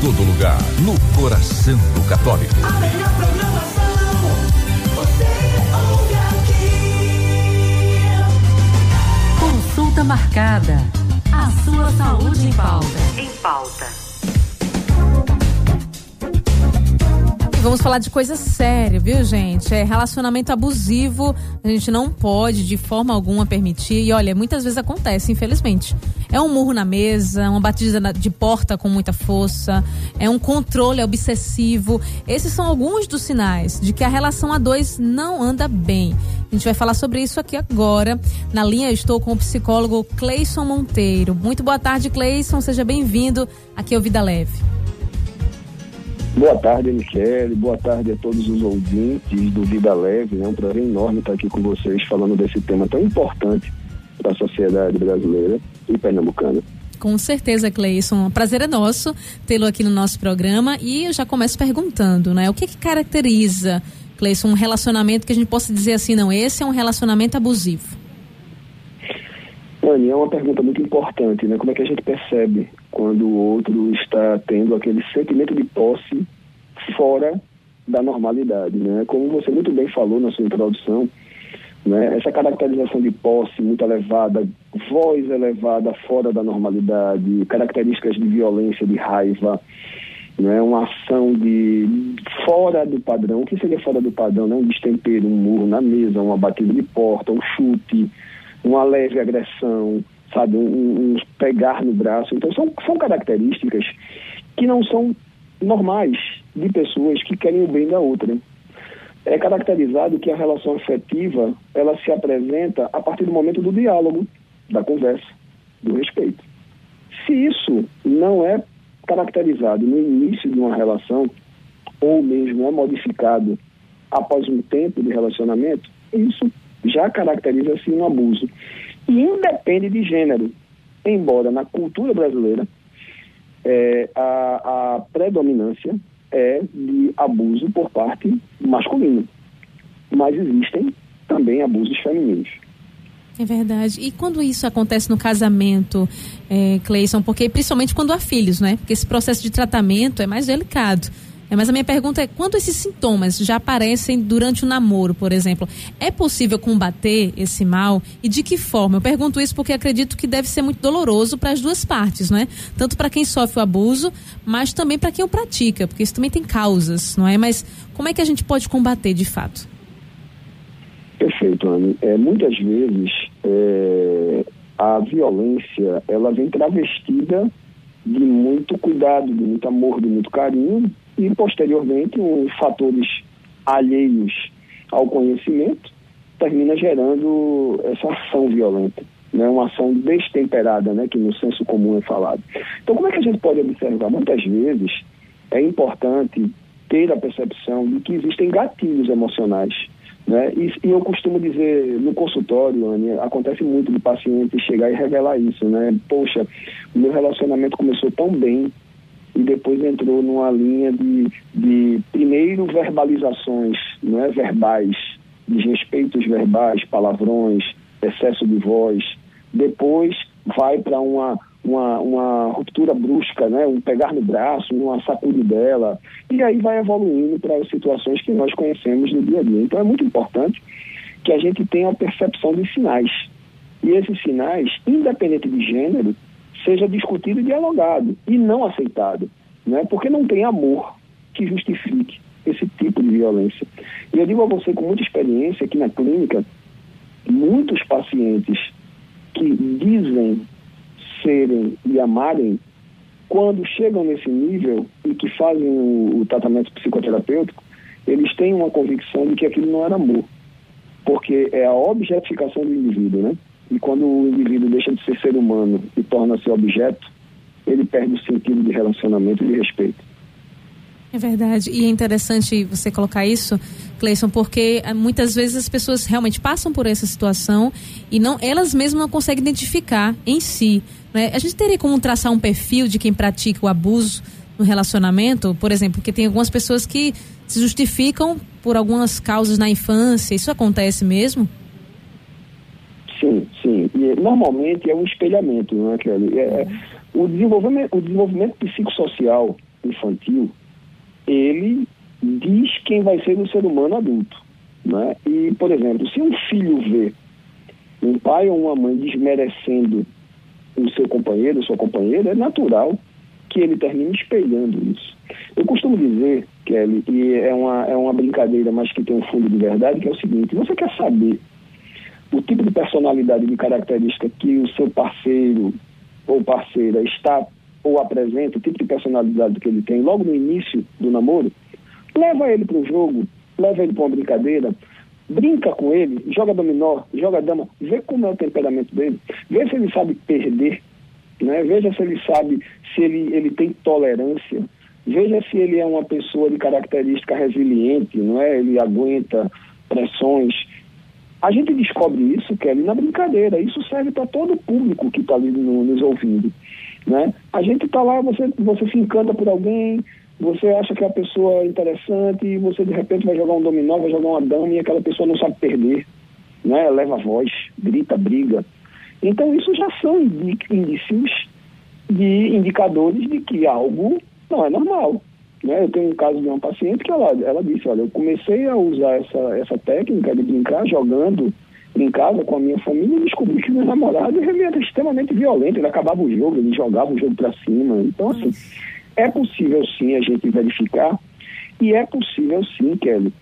todo lugar, no coração do católico. A melhor programação, você ouve aqui. Consulta marcada. A sua saúde em pauta. Em pauta. Vamos falar de coisa séria, viu, gente? É relacionamento abusivo, a gente não pode de forma alguma permitir. E olha, muitas vezes acontece, infelizmente. É um murro na mesa, uma batida de porta com muita força, é um controle obsessivo. Esses são alguns dos sinais de que a relação a dois não anda bem. A gente vai falar sobre isso aqui agora. Na linha estou com o psicólogo Cleison Monteiro. Muito boa tarde, Cleison. Seja bem-vindo aqui ao Vida Leve. Boa tarde, Michele. Boa tarde a todos os ouvintes do Vida Leve. É um prazer enorme estar aqui com vocês falando desse tema tão importante para a sociedade brasileira e pernambucana. Com certeza, Cleison. Prazer é nosso tê-lo aqui no nosso programa. E eu já começo perguntando, né? O que, que caracteriza, Cleison, um relacionamento que a gente possa dizer assim, não, esse é um relacionamento abusivo? Anny, é uma pergunta muito importante, né? Como é que a gente percebe quando o outro está tendo aquele sentimento de posse fora da normalidade, né? Como você muito bem falou na sua introdução, né? Essa caracterização de posse muito elevada, voz elevada fora da normalidade, características de violência, de raiva, né? Uma ação de fora do padrão. O que seria fora do padrão? Né? Um destempero, um murro na mesa, uma batida de porta, um chute, uma leve agressão, sabe, um, um, pegar no braço. Então são, são características que não são normais de pessoas que querem o bem da outra. É caracterizado que a relação afetiva ela se apresenta a partir do momento do diálogo, da conversa, do respeito. Se isso não é caracterizado no início de uma relação, ou mesmo é modificado após um tempo de relacionamento, isso já caracteriza-se um abuso. E independe de gênero, embora na cultura brasileira é, a, a predominância é de abuso por parte masculina. Mas existem também abusos femininos. É verdade. E quando isso acontece no casamento, é, Cleison, porque principalmente quando há filhos, né? Porque esse processo de tratamento é mais delicado. É, mas a minha pergunta é: quando esses sintomas já aparecem durante o namoro, por exemplo, é possível combater esse mal e de que forma? Eu pergunto isso porque acredito que deve ser muito doloroso para as duas partes, não é? Tanto para quem sofre o abuso, mas também para quem o pratica, porque isso também tem causas, não é? Mas como é que a gente pode combater de fato? Perfeito, Anne. É, muitas vezes é, a violência ela vem travestida de muito cuidado, de muito amor, de muito carinho, e, posteriormente, os fatores alheios ao conhecimento termina gerando essa ação violenta, né? uma ação destemperada, né? que no senso comum é falado. Então, como é que a gente pode observar? Muitas vezes é importante ter a percepção de que existem gatilhos emocionais. Né? E, e eu costumo dizer no consultório, Anny, acontece muito de paciente chegar e revelar isso, né? Poxa, o meu relacionamento começou tão bem, e depois entrou numa linha de, de primeiro verbalizações é, verbais, desrespeitos verbais, palavrões, excesso de voz, depois vai para uma, uma, uma ruptura brusca, né? um pegar no braço, uma sacudidela, e aí vai evoluindo para as situações que nós conhecemos no dia a dia. Então é muito importante que a gente tenha a percepção dos sinais. E esses sinais, independente de gênero, seja discutido e dialogado e não aceitado, né? porque não tem amor que justifique esse tipo de violência. E eu digo a você com muita experiência aqui na clínica, muitos pacientes que dizem serem e amarem, quando chegam nesse nível e que fazem o, o tratamento psicoterapêutico, eles têm uma convicção de que aquilo não era amor, porque é a objetificação do indivíduo, né? E quando o indivíduo deixa de ser ser humano e torna-se objeto, ele perde o sentido de relacionamento e de respeito. É verdade. E é interessante você colocar isso, Cleison, porque eh, muitas vezes as pessoas realmente passam por essa situação e não elas mesmas não conseguem identificar em si. Né? A gente teria como traçar um perfil de quem pratica o abuso no relacionamento, por exemplo, porque tem algumas pessoas que se justificam por algumas causas na infância. Isso acontece mesmo? Sim, normalmente é um espelhamento, não é, Kelly? É, é, o, desenvolvimento, o desenvolvimento psicossocial infantil, ele diz quem vai ser o ser humano adulto. Né? E, por exemplo, se um filho vê um pai ou uma mãe desmerecendo o seu companheiro, sua companheira, é natural que ele termine espelhando isso. Eu costumo dizer, Kelly, e é uma, é uma brincadeira, mas que tem um fundo de verdade, que é o seguinte, você quer saber o tipo de personalidade, de característica que o seu parceiro ou parceira está ou apresenta, o tipo de personalidade que ele tem logo no início do namoro, leva ele para um jogo, leva ele para uma brincadeira, brinca com ele, joga dominó, joga dama, vê como é o temperamento dele, vê se ele sabe perder, né? veja se ele sabe, se ele, ele tem tolerância, veja se ele é uma pessoa de característica resiliente, não é? Ele aguenta pressões. A gente descobre isso, Kelly, na brincadeira. Isso serve para todo o público que está ali no- nos ouvindo. Né? A gente está lá, você, você se encanta por alguém, você acha que a pessoa é interessante e você de repente vai jogar um dominó, vai jogar uma dama e aquela pessoa não sabe perder. Né? Leva voz, grita, briga. Então isso já são indícios de indicadores de que algo não é normal. Né? Eu tenho um caso de uma paciente que ela, ela disse, olha, eu comecei a usar essa, essa técnica de brincar jogando em casa com a minha família e descobri que meu namorado era extremamente violento, ele acabava o jogo, ele jogava o jogo para cima. Então, assim, é possível sim a gente verificar e é possível sim, Kelly,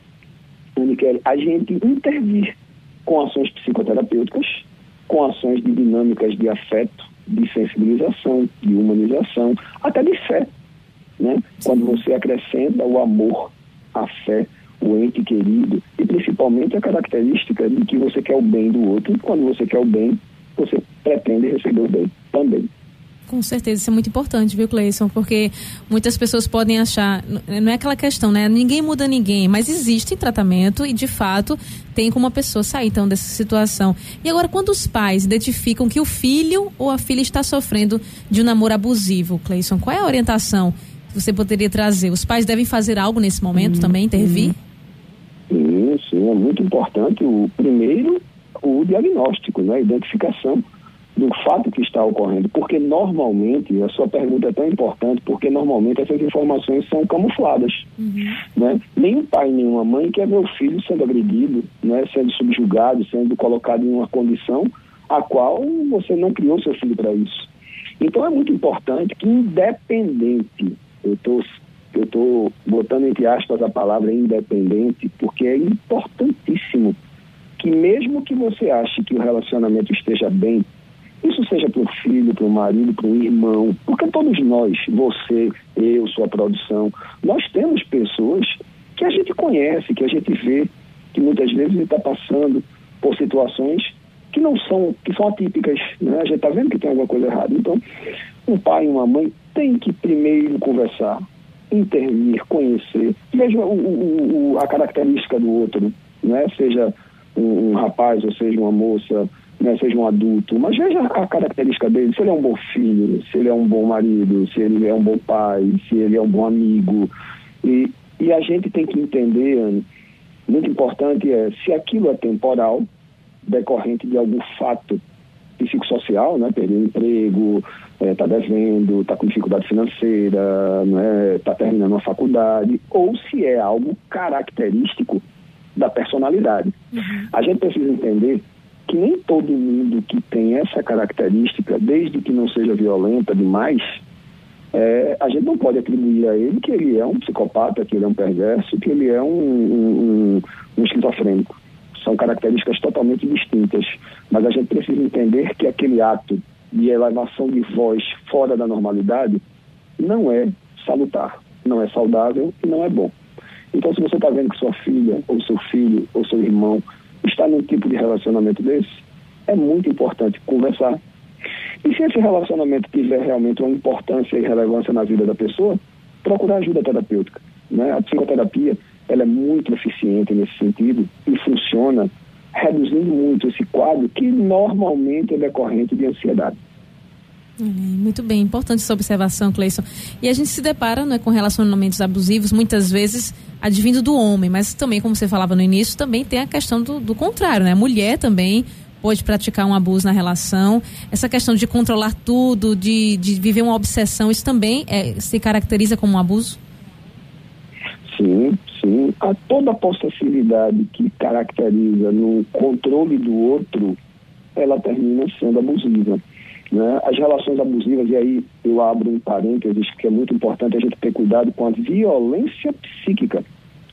Kelly, a gente intervir com ações psicoterapêuticas, com ações de dinâmicas de afeto, de sensibilização, de humanização, até de fé. Né? Quando você acrescenta o amor, a fé, o ente querido e principalmente a característica de que você quer o bem do outro. E quando você quer o bem, você pretende receber o bem também. Com certeza, isso é muito importante, viu, Cleison? Porque muitas pessoas podem achar, não é aquela questão, né? Ninguém muda ninguém, mas existe tratamento e, de fato, tem como a pessoa sair, então, dessa situação. E agora, quando os pais identificam que o filho ou a filha está sofrendo de um namoro abusivo, Cleison, qual é a orientação você poderia trazer? Os pais devem fazer algo nesse momento também, intervir? Sim, sim, é muito importante o primeiro, o diagnóstico, né? a identificação do fato que está ocorrendo, porque normalmente, a sua pergunta é tão importante, porque normalmente essas informações são camufladas. Né? Nenhum pai, nenhuma mãe quer ver o filho sendo agredido, né? sendo subjugado, sendo colocado em uma condição a qual você não criou seu filho para isso. Então é muito importante que, independente, eu estou eu tô botando entre aspas a palavra independente, porque é importantíssimo que mesmo que você ache que o relacionamento esteja bem, isso seja para o filho, para o marido, para o irmão, porque todos nós, você, eu, sua produção, nós temos pessoas que a gente conhece, que a gente vê, que muitas vezes está passando por situações que não são, que são atípicas, né? A gente está vendo que tem alguma coisa errada. Então, um pai e uma mãe têm que primeiro conversar, intervir, conhecer, veja o, o- o- a característica do outro, né? Seja um, um rapaz ou seja uma moça, né? seja um adulto, mas veja a característica dele, se ele é um bom filho, se ele é um bom marido, se ele é um bom pai, se ele é um bom amigo. E, e a gente tem que entender, muito importante é se aquilo é temporal, decorrente de algum fato psicossocial, né? Perdeu o emprego, está devendo, está com dificuldade financeira, está terminando uma faculdade, ou se é algo característico da personalidade. A gente precisa entender que nem todo mundo que tem essa característica, desde que não seja violenta demais, é, a gente não pode atribuir a ele que ele é um psicopata, que ele é um perverso, que ele é um, um, um, um esquizofrênico. São características totalmente distintas. Mas a gente precisa entender que aquele ato de elevação de voz fora da normalidade não é salutar, não é saudável e não é bom. Então, se você está vendo que sua filha, ou seu filho, ou seu irmão está num tipo de relacionamento desse, é muito importante conversar. E se esse relacionamento tiver realmente uma importância e relevância na vida da pessoa, procurar ajuda terapêutica. Né? A psicoterapia ela é muito eficiente nesse sentido e funciona reduzindo muito esse quadro que normalmente é decorrente de ansiedade. Muito bem, importante essa observação, Cleison. E a gente se depara né, com relacionamentos abusivos, muitas vezes advindo do homem, mas também, como você falava no início, também tem a questão do, do contrário, né? A mulher também pode praticar um abuso na relação. Essa questão de controlar tudo, de, de viver uma obsessão, isso também é, se caracteriza como um abuso? Sim, sim. A toda a possessividade que caracteriza no controle do outro, ela termina sendo abusiva. Né? As relações abusivas, e aí eu abro um parênteses, que é muito importante a gente ter cuidado com a violência psíquica,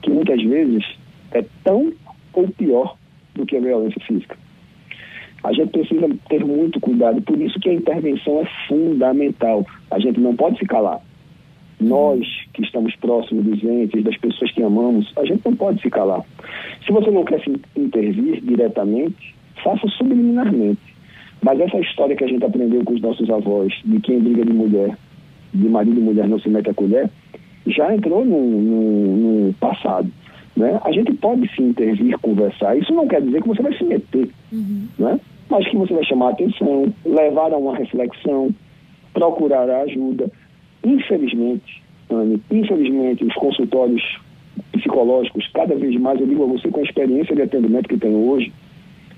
que muitas vezes é tão ou pior do que a violência física. A gente precisa ter muito cuidado, por isso que a intervenção é fundamental. A gente não pode se calar. Nós que estamos próximos dos entes, das pessoas que amamos, a gente não pode se calar. Se você não quer se intervir diretamente, faça subliminarmente. Mas essa história que a gente aprendeu com os nossos avós, de quem briga de mulher, de marido e mulher não se mete a colher, já entrou no, no, no passado. Né? A gente pode se intervir, conversar. Isso não quer dizer que você vai se meter, Uhum. né? mas que você vai chamar a atenção, levar a uma reflexão, procurar a ajuda. Infelizmente, Anne, infelizmente, os consultórios psicológicos, cada vez mais, eu digo a você, com a experiência de atendimento que tenho hoje,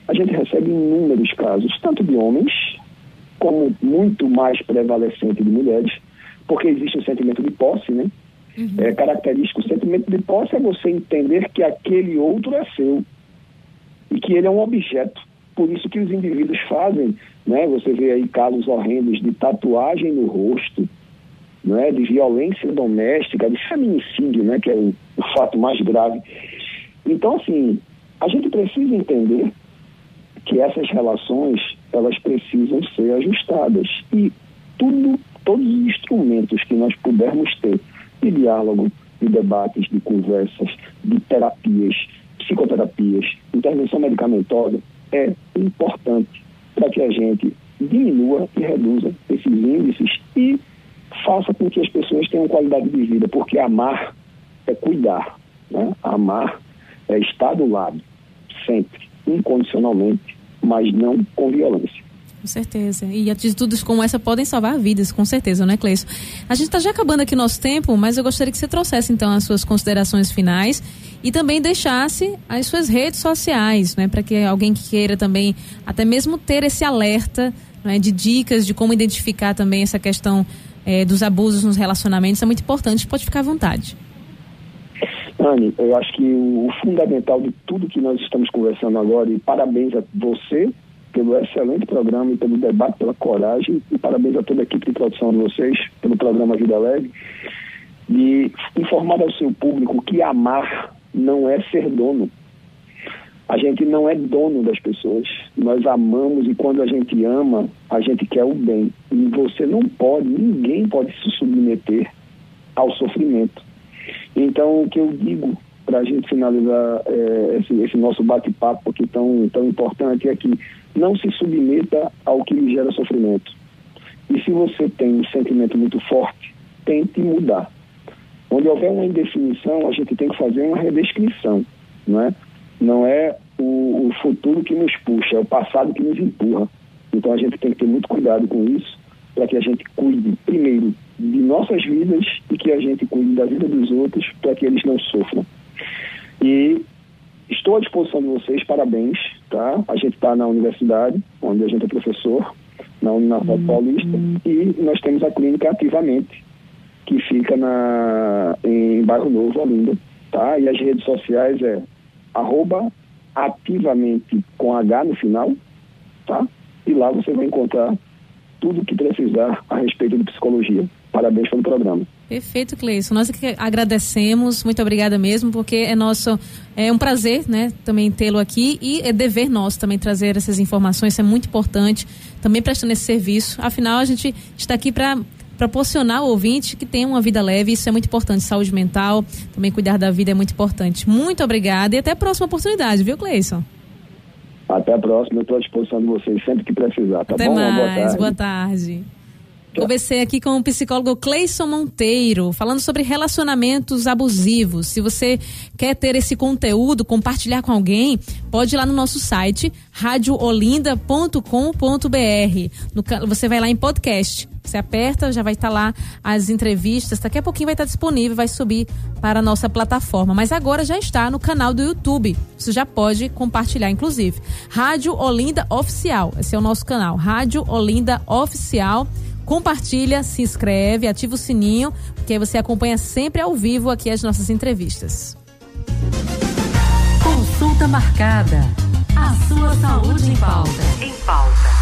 a gente recebe inúmeros casos, tanto de homens, como muito mais prevalecente de mulheres, porque existe o sentimento de posse, né? É característico. O sentimento de posse é você entender que aquele outro é seu e que ele é um objeto. Por isso que os indivíduos fazem, né? Você vê aí casos horrendos de tatuagem no rosto, né? De violência doméstica, de feminicídio, né? Que é o, o fato mais grave. Então, assim, a gente precisa entender que essas relações elas precisam ser ajustadas e tudo, todos os instrumentos que nós pudermos ter de diálogo, de debates, de conversas, de terapias, psicoterapias, intervenção medicamentosa é importante para que a gente diminua e reduza esses índices e faça com que as pessoas tenham qualidade de vida, porque amar é cuidar, né? Amar é estar do lado, sempre, incondicionalmente, mas não com violência. Com certeza. E atitudes como essa podem salvar vidas, com certeza, né, Cleison? A gente está já acabando aqui nosso tempo, mas eu gostaria que você trouxesse então as suas considerações finais e também deixasse as suas redes sociais, né, para que alguém que queira também até mesmo ter esse alerta né, de dicas de como identificar também essa questão eh, dos abusos nos relacionamentos é muito importante. Pode ficar à vontade. Anne, eu acho que o fundamental de tudo que nós estamos conversando agora, e parabéns a você pelo excelente programa e pelo debate, pela coragem, e parabéns a toda a equipe de produção de vocês pelo programa Vida Leve, de informar ao seu público que amar não é ser dono. A gente não é dono das pessoas. Nós amamos e quando a gente ama, a gente quer o bem. E você não pode, ninguém pode se submeter ao sofrimento. Então, o que eu digo para a gente finalizar eh, esse, esse nosso bate-papo aqui tão, tão importante é que não se submeta ao que lhe gera sofrimento. E se você tem um sentimento muito forte, tente mudar. Onde houver uma indefinição, a gente tem que fazer uma redescrição, não é? Não é o, o futuro que nos puxa, é o passado que nos empurra. Então a gente tem que ter muito cuidado com isso, para que a gente cuide, primeiro, de nossas vidas e que a gente cuide da vida dos outros, para que eles não sofram. E estou à disposição de vocês, parabéns, tá? A gente está na universidade, onde a gente é professor, na Uninasal Paulista, e nós temos a clínica ativamente, que fica na, em Bairro Novo, Olinda, tá? E as redes sociais é arroba ativamente com H no final, tá? E lá você vai encontrar tudo o que precisar a respeito de psicologia. Parabéns pelo programa. Perfeito, Cleison. Nós que agradecemos, muito obrigada mesmo, porque é nosso, é um prazer, né, também tê-lo aqui e é dever nosso também trazer essas informações, isso é muito importante, também prestando esse serviço. Afinal, a gente está aqui para proporcionar ao ouvinte que tenha uma vida leve, isso é muito importante, saúde mental, também cuidar da vida é muito importante. Muito obrigada e até a próxima oportunidade, viu, Cleison? Até a próxima, eu estou à disposição de vocês sempre que precisar, tá até bom? Mais, Boa tarde. Boa tarde. Conversei aqui com o psicólogo Cleison Monteiro, falando sobre relacionamentos abusivos. Se você quer ter esse conteúdo, compartilhar com alguém, pode ir lá no nosso site radioolinda.com.br. Você vai lá em podcast. Você aperta, já vai estar lá as entrevistas. Daqui a pouquinho vai estar disponível, vai subir para a nossa plataforma. Mas agora já está no canal do YouTube. Você já pode compartilhar, inclusive. Rádio Olinda Oficial. Esse é o nosso canal. Rádio Olinda Oficial. Compartilha, se inscreve, ativa o sininho, porque aí você acompanha sempre ao vivo aqui as nossas entrevistas. Consulta marcada. A sua saúde em pauta. Em pauta.